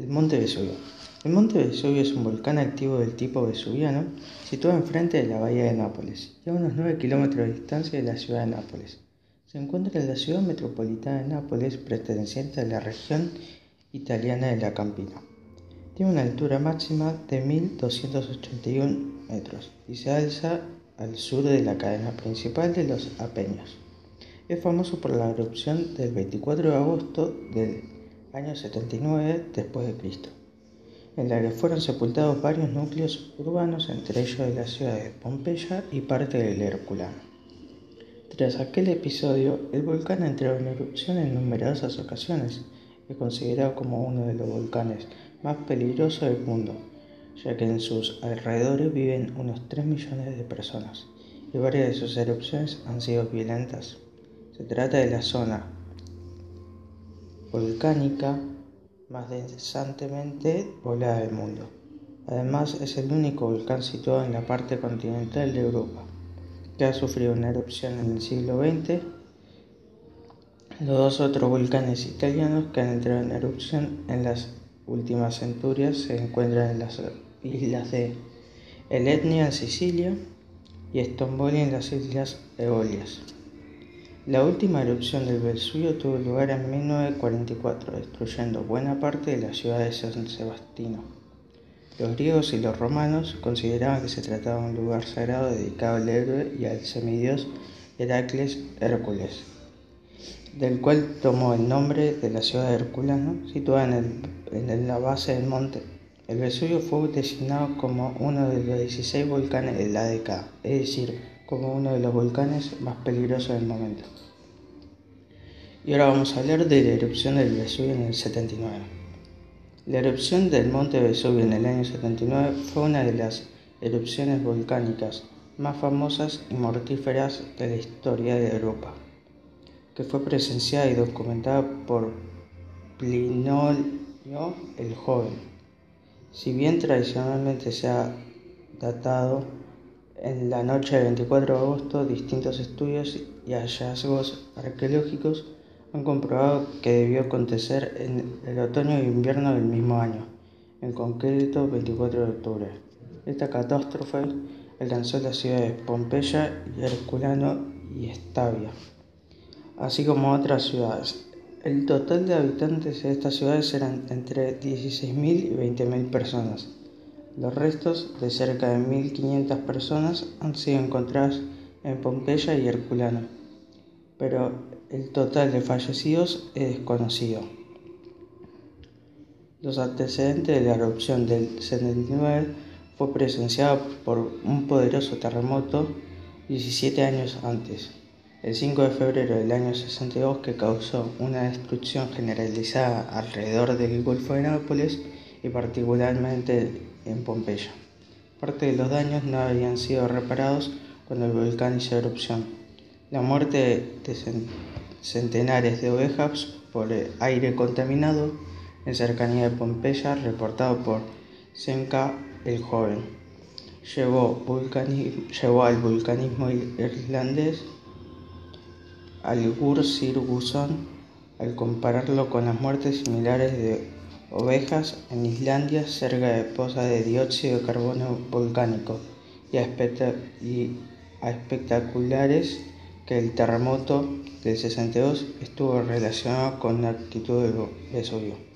El monte Vesubio. El monte Vesubio es un volcán activo del tipo vesuviano situado enfrente de la bahía de Nápoles y a unos 9 kilómetros de distancia de la ciudad de Nápoles. Se encuentra en la ciudad metropolitana de Nápoles, perteneciente a la región italiana de la Campina. Tiene una altura máxima de 1.281 metros y se alza al sur de la cadena principal de los Apeños. Es famoso por la erupción del 24 de agosto del año 79 después de Cristo, en la que fueron sepultados varios núcleos urbanos, entre ellos de la ciudad de Pompeya y parte del Herculano. Tras aquel episodio, el volcán entró en erupción en numerosas ocasiones. Es considerado como uno de los volcanes más peligrosos del mundo, ya que en sus alrededores viven unos 3 millones de personas y varias de sus erupciones han sido violentas. Se trata de la zona volcánica más densantemente poblada del mundo. Además, es el único volcán situado en la parte continental de Europa que ha sufrido una erupción en el siglo XX. Los dos otros volcanes italianos que han entrado en erupción en las últimas centurias se encuentran en las islas de El Etnia en Sicilia y Stromboli en las islas Eolias. La última erupción del Vesubio tuvo lugar en 1944, destruyendo buena parte de la ciudad de San Sebastián. Los griegos y los romanos consideraban que se trataba de un lugar sagrado dedicado al héroe y al semidios Heracles Hércules, del cual tomó el nombre de la ciudad de Herculano, situada en, la base del monte. El Vesubio fue designado como uno de los 16 volcanes de la década, es decir, como uno de los volcanes más peligrosos del momento. Y ahora vamos a hablar de la erupción del Vesubio en el 79. La erupción del monte Vesubio en el año 79 fue una de las erupciones volcánicas más famosas y mortíferas de la historia de Europa, que fue presenciada y documentada por Plinio el Joven. Si bien tradicionalmente se ha datado en la noche del 24 de agosto, distintos estudios y hallazgos arqueológicos han comprobado que debió acontecer en el otoño e invierno del mismo año, en concreto 24 de octubre. Esta catástrofe alcanzó las ciudades Pompeya, Herculano y Estavia, así como otras ciudades. El total de habitantes de estas ciudades eran entre 16.000 y 20.000 personas. Los restos de cerca de 1.500 personas han sido encontrados en Pompeya y Herculano, pero el total de fallecidos es desconocido. Los antecedentes de la erupción del 79 fue presenciado por un poderoso terremoto 17 años antes, el 5 de febrero del año 62, que causó una destrucción generalizada alrededor del Golfo de Nápoles y particularmente en Pompeya. Parte de los daños no habían sido reparados cuando el volcán hizo erupción. La muerte de centenares de ovejas por aire contaminado en cercanía de Pompeya, reportado por Senka el Joven, llevó, al vulcanismo irlandés al Gur al compararlo con las muertes similares de ovejas en Islandia cerca de pozas de dióxido de carbono volcánico y a, espectaculares que el terremoto del 62 estuvo relacionado con la actitud del Vesubio.